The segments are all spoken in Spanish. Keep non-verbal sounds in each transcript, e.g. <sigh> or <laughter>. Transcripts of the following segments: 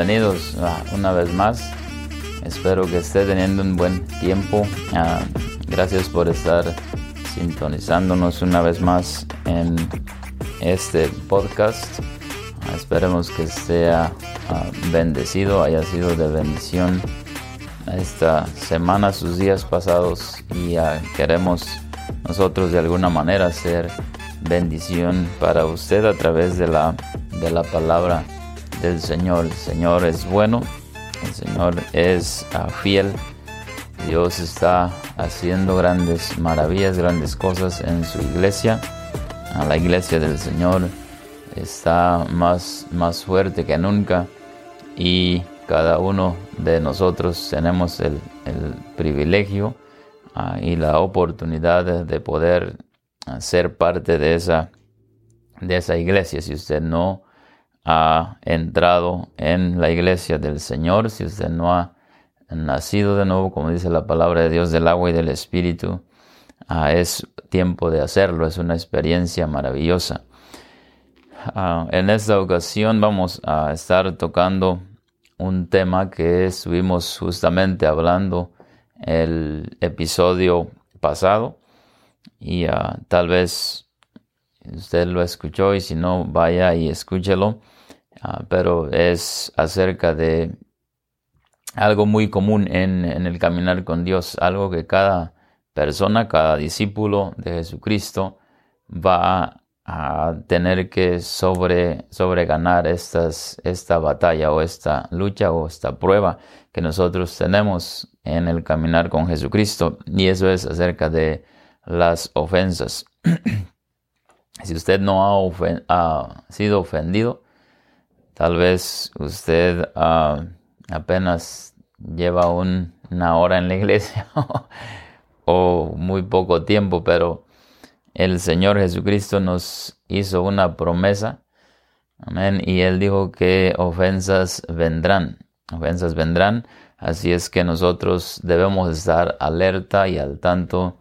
bienvenidos una vez más. Espero que esté teniendo un buen tiempo. Ah, gracias por estar sintonizándonos una vez más en este podcast. Ah, esperemos que sea ah, bendecido, haya sido de bendición esta semana, sus días pasados y queremos nosotros de alguna manera ser bendición para usted a través de la, de la palabra del Señor. El Señor es bueno, el Señor es ah, fiel. Dios está haciendo grandes maravillas, grandes cosas en su iglesia. La iglesia del Señor está más, más fuerte que nunca y cada uno de nosotros tenemos el, privilegio ah, y la oportunidad de poder ser parte de esa, de esa iglesia. Si usted no ha entrado en la iglesia del Señor, si usted no ha nacido de nuevo, como dice la palabra de Dios, del agua y del Espíritu, ah, es tiempo de hacerlo, es una experiencia maravillosa. Ah, en esta ocasión vamos a estar tocando un tema que estuvimos justamente hablando el episodio pasado y ah, tal vez usted lo escuchó y si no vaya y escúchelo pero es acerca de algo muy común en, el caminar con Dios, algo que cada persona, cada discípulo de Jesucristo va a tener que sobre, ganar estas, esta batalla o esta lucha o esta prueba que nosotros tenemos en el caminar con Jesucristo. Y eso es acerca de las ofensas. <clears throat> si usted no ha sido ofendido, Tal vez usted ah, apenas lleva una hora en la iglesia <laughs> o muy poco tiempo, pero el Señor Jesucristo nos hizo una promesa. Amén. Y Él dijo que ofensas vendrán. Ofensas vendrán. Así es que nosotros debemos estar alerta y al tanto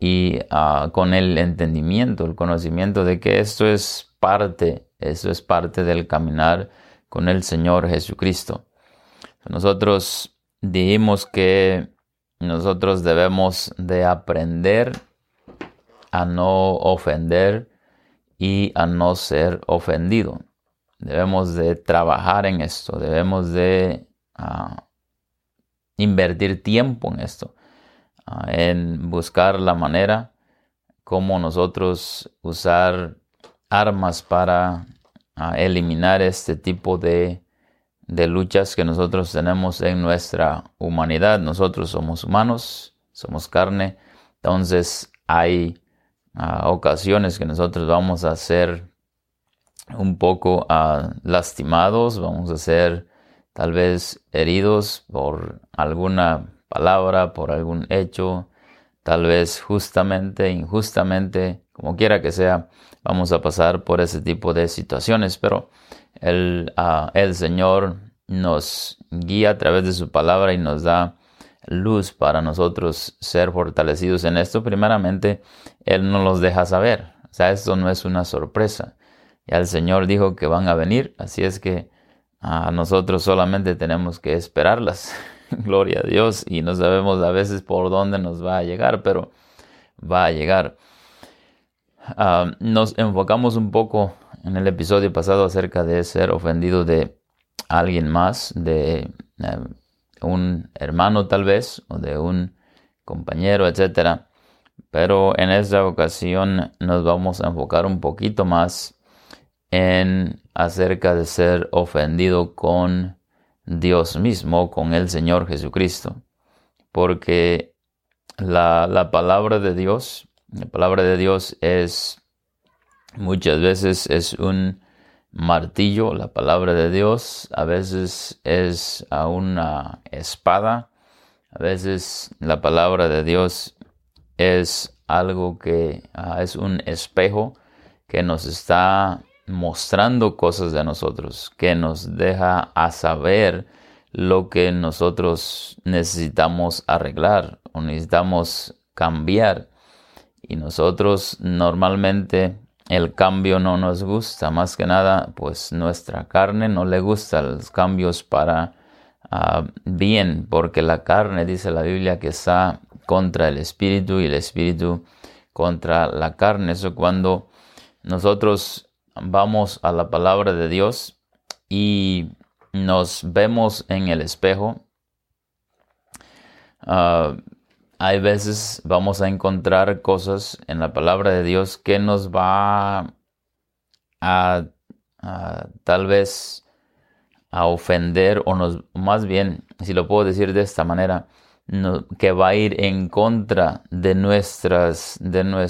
y ah, con el entendimiento, el conocimiento de que esto es parte eso es parte del caminar con el Señor Jesucristo. Nosotros dijimos que nosotros debemos de aprender a no ofender y a no ser ofendido. Debemos de trabajar en esto, debemos de ah, invertir tiempo en esto, ah, en buscar la manera como nosotros usar armas para ah, eliminar este tipo de, luchas que nosotros tenemos en nuestra humanidad. Nosotros somos humanos, somos carne, entonces hay ah, ocasiones que nosotros vamos a ser un poco ah, lastimados, vamos a ser tal vez heridos por alguna palabra, por algún hecho, tal vez justamente, injustamente, como quiera que sea, vamos a pasar por ese tipo de situaciones, pero el, ah, el Señor nos guía a través de su palabra y nos da luz para nosotros ser fortalecidos en esto. Primeramente, Él nos los deja saber. O sea, esto no es una sorpresa. Ya el Señor dijo que van a venir, así es que a nosotros solamente tenemos que esperarlas. <laughs> Gloria a Dios. Y no sabemos a veces por dónde nos va a llegar, pero va a llegar. Ah, nos enfocamos un poco en el episodio pasado acerca de ser ofendido de alguien más, de eh, un hermano tal vez, o de un compañero, etc. Pero en esta ocasión nos vamos a enfocar un poquito más en acerca de ser ofendido con Dios mismo, con el Señor Jesucristo. Porque la, la palabra de Dios la palabra de Dios es muchas veces es un martillo, la palabra de Dios, a veces es a una espada, a veces la palabra de Dios es algo que ah, es un espejo que nos está mostrando cosas de nosotros, que nos deja a saber lo que nosotros necesitamos arreglar o necesitamos cambiar. Y nosotros normalmente el cambio no nos gusta, más que nada, pues nuestra carne no le gusta los cambios para ah, bien, porque la carne, dice la Biblia, que está contra el espíritu y el espíritu contra la carne. Eso cuando nosotros vamos a la palabra de Dios y nos vemos en el espejo, ah, hay veces vamos a encontrar cosas en la palabra de Dios que nos va a, tal vez a ofender o nos, más bien, si lo puedo decir de esta manera, que va a ir en contra de nuestras, de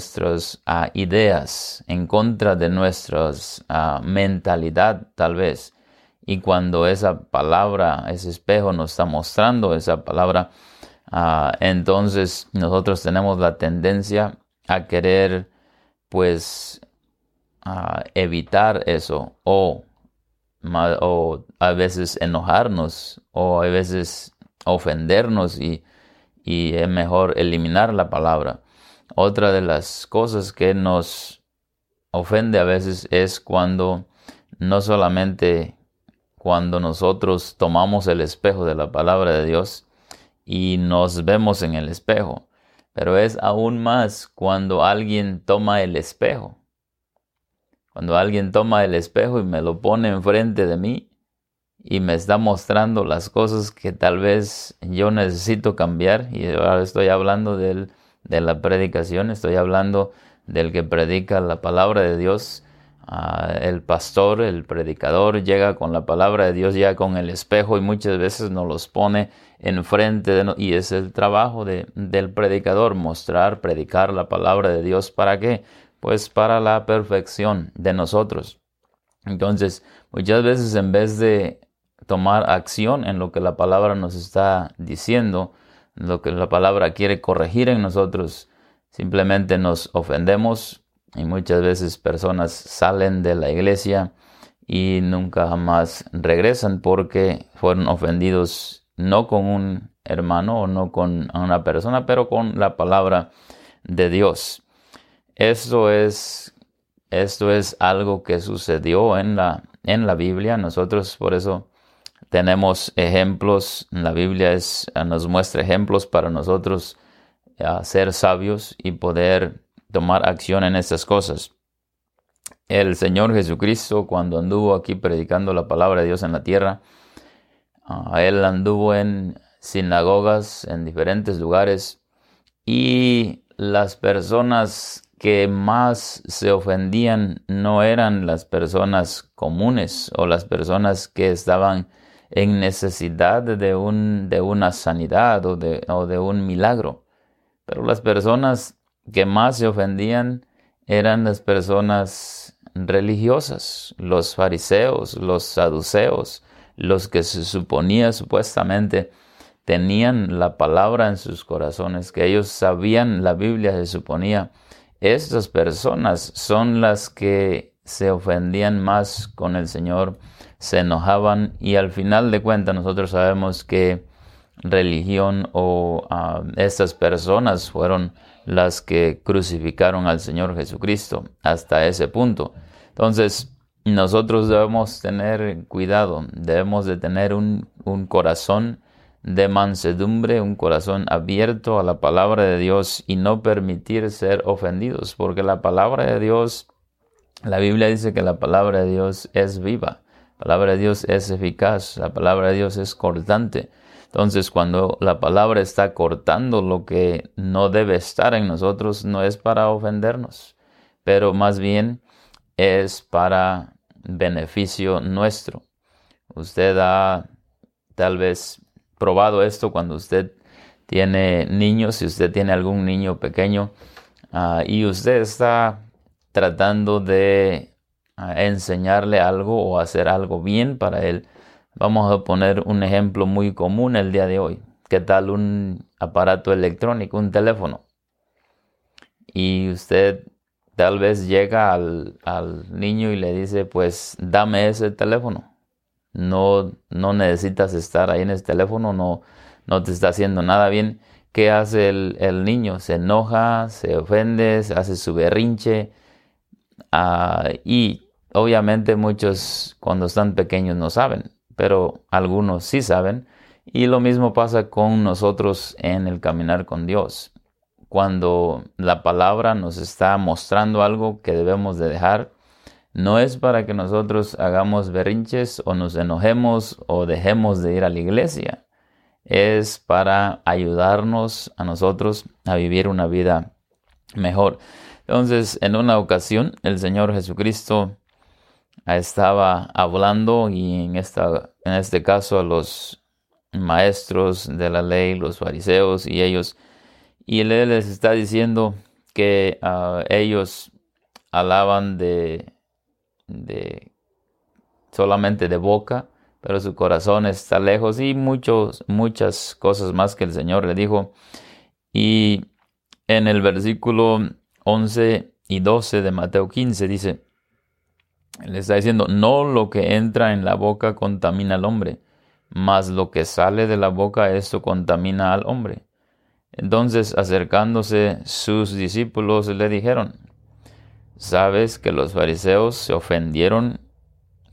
ah, ideas, en contra de nuestra ah, mentalidad tal vez. Y cuando esa palabra, ese espejo nos está mostrando esa palabra, Ah, entonces nosotros tenemos la tendencia a querer pues evitar eso o, o, a veces enojarnos o a veces ofendernos y, y es mejor eliminar la palabra. Otra de las cosas que nos ofende a veces es cuando no solamente cuando nosotros tomamos el espejo de la palabra de Dios, y nos vemos en el espejo. Pero es aún más cuando alguien toma el espejo. Cuando alguien toma el espejo y me lo pone enfrente de mí y me está mostrando las cosas que tal vez yo necesito cambiar. Y ahora estoy hablando del, de la predicación, estoy hablando del que predica la palabra de Dios el pastor, el predicador, llega con la palabra de Dios, ya con el espejo y muchas veces nos los pone enfrente de nosotros. Y es el trabajo de, del predicador, mostrar, predicar la palabra de Dios. ¿Para qué? Pues para la perfección de nosotros. Entonces, muchas veces en vez de tomar acción en lo que la palabra nos está diciendo, lo que la palabra quiere corregir en nosotros, simplemente nos ofendemos, y muchas veces personas salen de la iglesia y nunca más regresan porque fueron ofendidos no con un hermano o no con una persona, pero con la palabra de Dios. Esto es, esto es algo que sucedió en la, en la Biblia. Nosotros por eso tenemos ejemplos. La Biblia es, nos muestra ejemplos para nosotros ser sabios y poder tomar acción en estas cosas. El Señor Jesucristo, cuando anduvo aquí predicando la palabra de Dios en la tierra, ah, Él anduvo en sinagogas, en diferentes lugares, y las personas que más se ofendían no eran las personas comunes o las personas que estaban en necesidad de, un, de una sanidad o de, o de un milagro, pero las personas que más se ofendían eran las personas religiosas, los fariseos, los saduceos, los que se suponía supuestamente tenían la palabra en sus corazones, que ellos sabían la Biblia, se suponía. Estas personas son las que se ofendían más con el Señor, se enojaban y al final de cuentas nosotros sabemos que religión o ah, estas personas fueron las que crucificaron al Señor Jesucristo hasta ese punto. Entonces, nosotros debemos tener cuidado, debemos de tener un, un corazón de mansedumbre, un corazón abierto a la palabra de Dios y no permitir ser ofendidos, porque la palabra de Dios, la Biblia dice que la palabra de Dios es viva, la palabra de Dios es eficaz, la palabra de Dios es cortante. Entonces, cuando la palabra está cortando lo que no debe estar en nosotros, no es para ofendernos, pero más bien es para beneficio nuestro. Usted ha tal vez probado esto cuando usted tiene niños, si usted tiene algún niño pequeño ah, y usted está tratando de ah, enseñarle algo o hacer algo bien para él, Vamos a poner un ejemplo muy común el día de hoy. ¿Qué tal un aparato electrónico, un teléfono? y usted tal vez llega al, niño y le dice, pues dame ese teléfono. No, no necesitas estar ahí en ese teléfono, no, no te está haciendo nada bien. ¿Qué hace el, niño? Se enoja, se ofende, se hace su berrinche. Ah, y obviamente muchos cuando están pequeños no saben, pero algunos sí saben. Y lo mismo pasa con nosotros en el caminar con Dios cuando la palabra nos está mostrando algo que debemos de dejar, no es para que nosotros hagamos berrinches o nos enojemos o dejemos de ir a la iglesia. Es para ayudarnos a nosotros a vivir una vida mejor. Entonces, en una ocasión, el Señor Jesucristo estaba hablando y en, esta, en este caso a los maestros de la ley, los fariseos, y ellos y él les está diciendo que ah, ellos alaban de, de solamente de boca, pero su corazón está lejos y muchos, muchas cosas más que el Señor le dijo. Y en el versículo 11 y 12 de Mateo 15 dice, le está diciendo, no lo que entra en la boca contamina al hombre, mas lo que sale de la boca, esto contamina al hombre. Entonces acercándose sus discípulos le dijeron, ¿sabes que los fariseos se ofendieron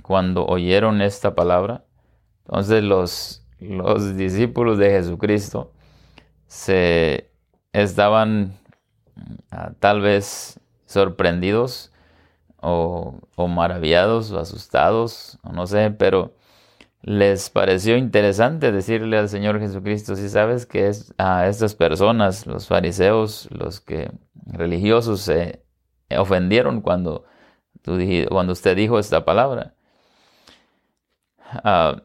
cuando oyeron esta palabra? Entonces los, los discípulos de Jesucristo se estaban ah, tal vez sorprendidos o, o maravillados o asustados, o no sé, pero les pareció interesante decirle al Señor Jesucristo, si sabes que a estas personas, los fariseos, los que religiosos se ofendieron cuando, cuando usted dijo esta palabra. Ah,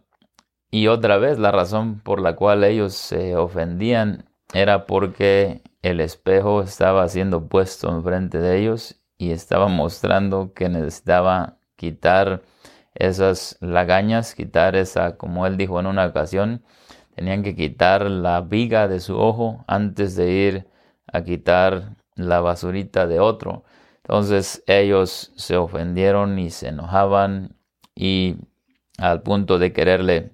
y otra vez la razón por la cual ellos se ofendían era porque el espejo estaba siendo puesto enfrente de ellos y estaba mostrando que necesitaba quitar esas lagañas, quitar esa, como él dijo en una ocasión, tenían que quitar la viga de su ojo antes de ir a quitar la basurita de otro. Entonces ellos se ofendieron y se enojaban y al punto de quererle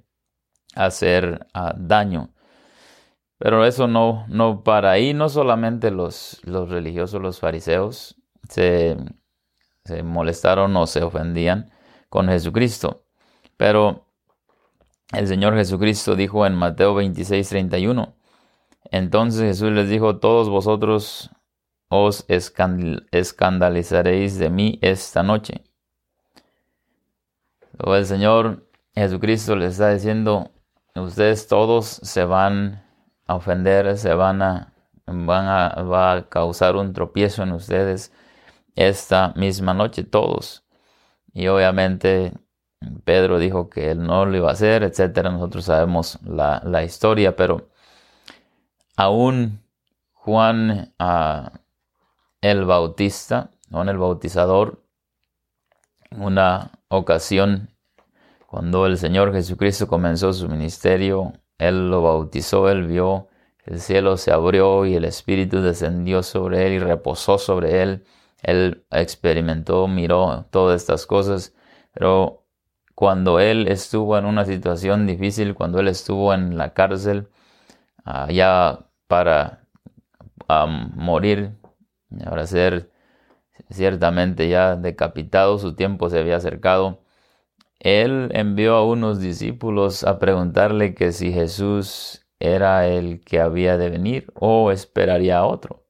hacer ah, daño. Pero eso no, no para ahí, no solamente los, los religiosos, los fariseos, se, se molestaron o se ofendían, con Jesucristo. Pero el Señor Jesucristo dijo en Mateo 26, 31, entonces Jesús les dijo, todos vosotros os escandalizaréis de mí esta noche. El Señor Jesucristo les está diciendo, ustedes todos se van a ofender, se van a, van a, va a causar un tropiezo en ustedes esta misma noche, todos. Y obviamente Pedro dijo que él no lo iba a hacer, etcétera. Nosotros sabemos la, historia, pero aún Juan ah, el Bautista, Juan el Bautizador, una ocasión, cuando el Señor Jesucristo comenzó su ministerio, él lo bautizó, él vio el cielo se abrió y el Espíritu descendió sobre él y reposó sobre él él experimentó, miró todas estas cosas, pero cuando él estuvo en una situación difícil, cuando él estuvo en la cárcel, ya para morir, ahora ser ciertamente ya decapitado, su tiempo se había acercado, él envió a unos discípulos a preguntarle que si Jesús era el que había de venir o esperaría a otro.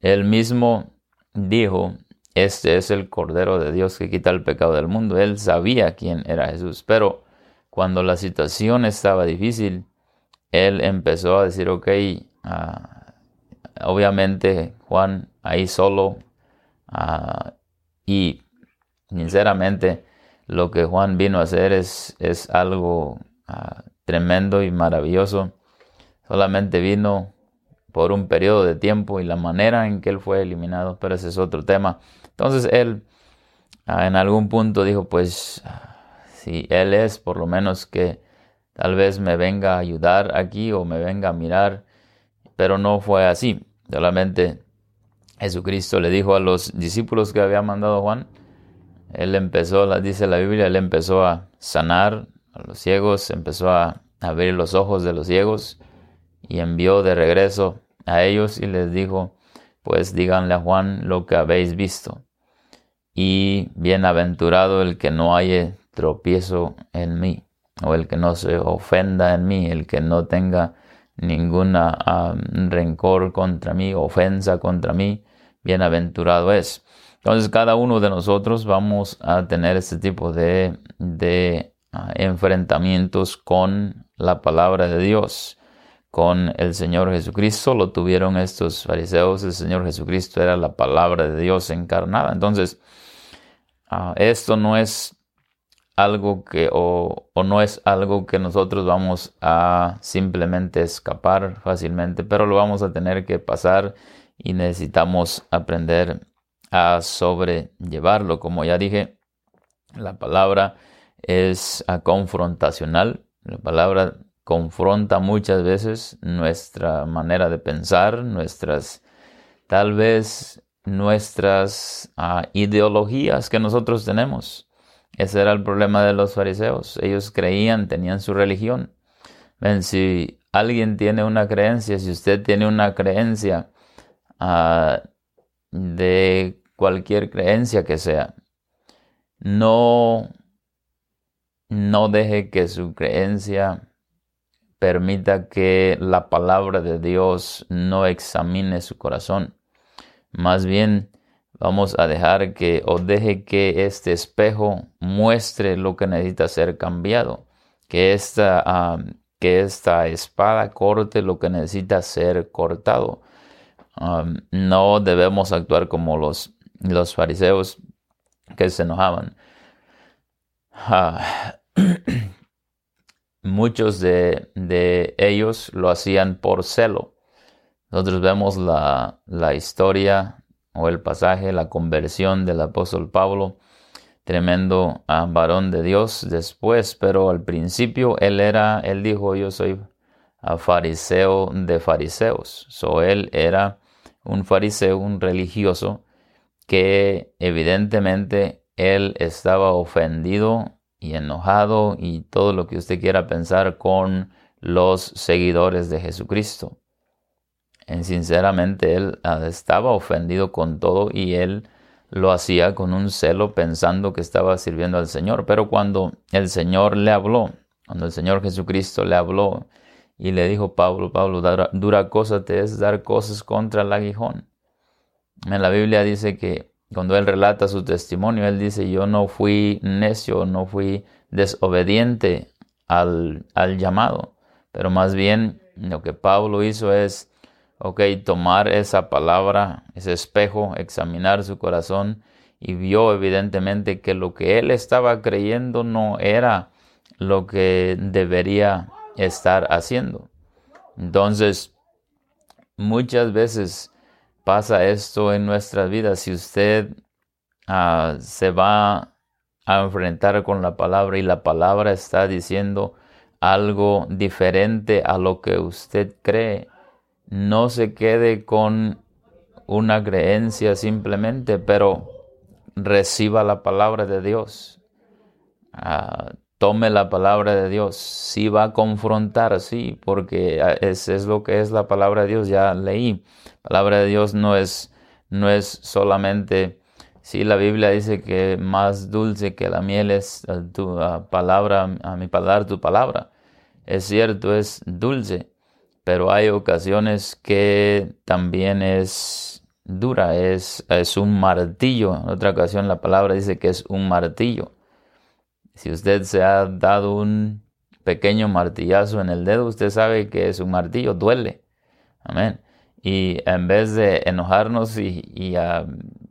Él mismo dijo, este es el Cordero de Dios que quita el pecado del mundo. Él sabía quién era Jesús, pero cuando la situación estaba difícil, él empezó a decir, ok, ah, obviamente Juan ahí solo, ah, y sinceramente lo que Juan vino a hacer es, es algo ah, tremendo y maravilloso. Solamente vino por un periodo de tiempo y la manera en que él fue eliminado, pero ese es otro tema. Entonces él ah, en algún punto dijo, pues si él es, por lo menos que tal vez me venga a ayudar aquí o me venga a mirar, pero no fue así. Solamente Jesucristo le dijo a los discípulos que había mandado Juan, él empezó, dice la Biblia, él empezó a sanar a los ciegos, empezó a abrir los ojos de los ciegos y envió de regreso a ellos y les dijo, pues díganle a Juan lo que habéis visto. Y bienaventurado el que no haya tropiezo en mí, o el que no se ofenda en mí, el que no tenga ninguna rencor contra mí, ofensa contra mí, bienaventurado es. Entonces cada uno de nosotros vamos a tener este tipo de, de ah, enfrentamientos con la palabra de Dios, con el Señor Jesucristo. Lo tuvieron estos fariseos. El Señor Jesucristo era la palabra de Dios encarnada. Entonces, ah, esto no es algo que o, o, no es algo que nosotros vamos a simplemente escapar fácilmente, pero lo vamos a tener que pasar y necesitamos aprender a sobrellevarlo. Como ya dije, la palabra es confrontacional. La palabra confronta muchas veces nuestra manera de pensar, nuestras, tal vez nuestras ah, ideologías que nosotros tenemos. Ese era el problema de los fariseos. Ellos creían, tenían su religión. Ven, si alguien tiene una creencia, si usted tiene una creencia ah, de cualquier creencia que sea, no, no deje que su creencia permita que la palabra de Dios no examine su corazón. Más bien, vamos a dejar que o deje que este espejo muestre lo que necesita ser cambiado, que esta, que esta espada corte lo que necesita ser cortado. no debemos actuar como los, los fariseos que se enojaban. Ah, <clears throat> muchos de, de, ellos lo hacían por celo. Nosotros vemos la, la historia o el pasaje, la conversión del apóstol Pablo, tremendo ah, varón de Dios después, pero al principio él era, él dijo, yo soy fariseo de fariseos. So él era un fariseo, un religioso, que evidentemente él estaba ofendido y enojado y todo lo que usted quiera pensar con los seguidores de Jesucristo sinceramente él ah, estaba ofendido con todo y él lo hacía con un celo pensando que estaba sirviendo al Señor. Pero cuando el Señor le habló, cuando el Señor Jesucristo le habló y le dijo, Pablo, Pablo, dura, cosa te es dar cosas contra el aguijón. En la Biblia dice que cuando él relata su testimonio, él dice, yo no fui necio, no fui desobediente al, al llamado, pero más bien lo que Pablo hizo es ok, tomar esa palabra, ese espejo, examinar su corazón y vio evidentemente que lo que él estaba creyendo no era lo que debería estar haciendo. Entonces, muchas veces pasa esto en nuestras vidas. Si usted ah, se va a enfrentar con la palabra y la palabra está diciendo algo diferente a lo que usted cree, no se quede con una creencia simplemente, pero reciba la palabra de Dios. Ah, tome la palabra de Dios. Si va a confrontar, sí, porque ah, es, es lo que es la palabra de Dios. Ya leí. La palabra de Dios no es, no es solamente, si la Biblia dice que más dulce que la miel es ah, tu palabra, a mi palabra, tu palabra. Es cierto, es dulce pero hay ocasiones que también es dura, es, es un martillo. En otra ocasión la palabra dice que es un martillo. Si usted se ha dado un pequeño martillazo en el dedo, usted sabe que es un martillo, duele. Amén. Y en vez de enojarnos y,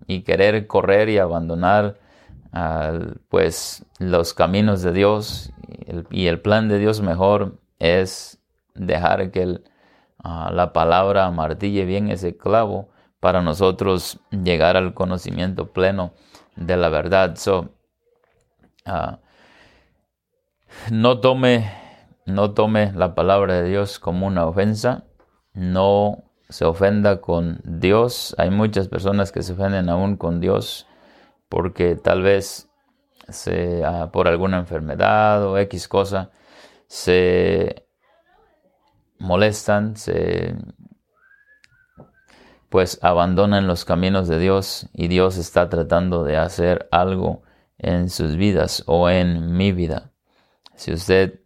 y, querer correr y abandonar pues los caminos de Dios y el plan de Dios mejor es dejar que ah, la palabra martille bien ese clavo para nosotros llegar al conocimiento pleno de la verdad. So, ah, no tome, no tome la palabra de Dios como una ofensa, no se ofenda con Dios. Hay muchas personas que se ofenden aún con Dios porque tal vez se, ah, por alguna enfermedad o X cosa se molestan, se pues abandonan los caminos de Dios y Dios está tratando de hacer algo en sus vidas o en mi vida. Si usted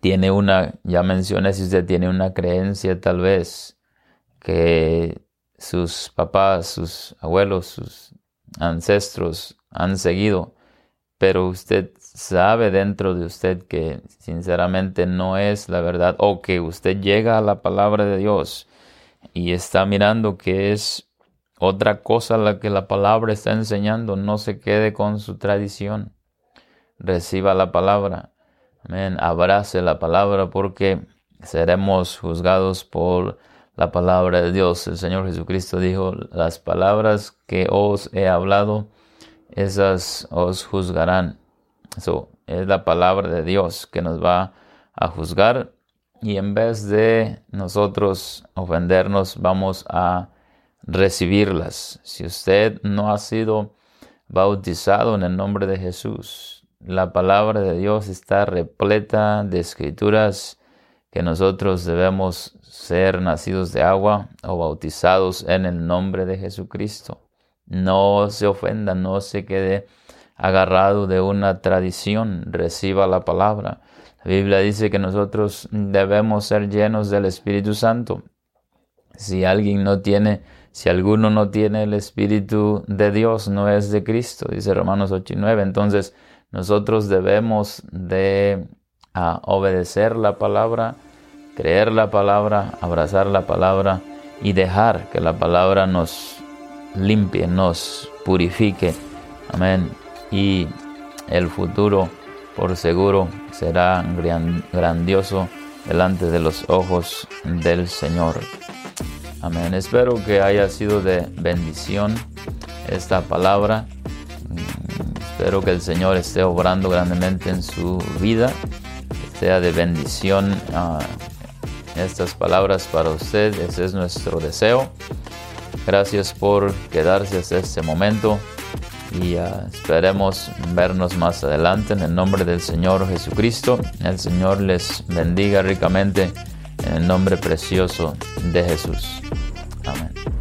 tiene una, ya mencioné, si usted tiene una creencia tal vez que sus papás, sus abuelos, sus ancestros han seguido, pero usted sabe dentro de usted que sinceramente no es la verdad o que usted llega a la palabra de Dios y está mirando que es otra cosa la que la palabra está enseñando, no se quede con su tradición. Reciba la palabra. Amén. Abrace la palabra porque seremos juzgados por la palabra de Dios. El Señor Jesucristo dijo, las palabras que os he hablado, esas os juzgarán. Eso es la palabra de Dios que nos va a juzgar y en vez de nosotros ofendernos, vamos a recibirlas. Si usted no ha sido bautizado en el nombre de Jesús, la palabra de Dios está repleta de escrituras que nosotros debemos ser nacidos de agua o bautizados en el nombre de Jesucristo. No se ofenda, no se quede agarrado de una tradición, reciba la palabra. La Biblia dice que nosotros debemos ser llenos del Espíritu Santo. Si alguien no tiene, si alguno no tiene el Espíritu de Dios, no es de Cristo, dice Romanos 8 y 9. Entonces, nosotros debemos de ah, obedecer la palabra, creer la palabra, abrazar la palabra y dejar que la palabra nos limpie, nos purifique. Amén. Y el futuro por seguro será grandioso delante de los ojos del Señor. Amén. Espero que haya sido de bendición esta palabra. Espero que el Señor esté obrando grandemente en su vida. Que sea de bendición ah, estas palabras para usted. Ese es nuestro deseo. Gracias por quedarse hasta este momento y uh, esperemos vernos más adelante en el nombre del Señor Jesucristo. El Señor les bendiga ricamente en el nombre precioso de Jesús. Amén.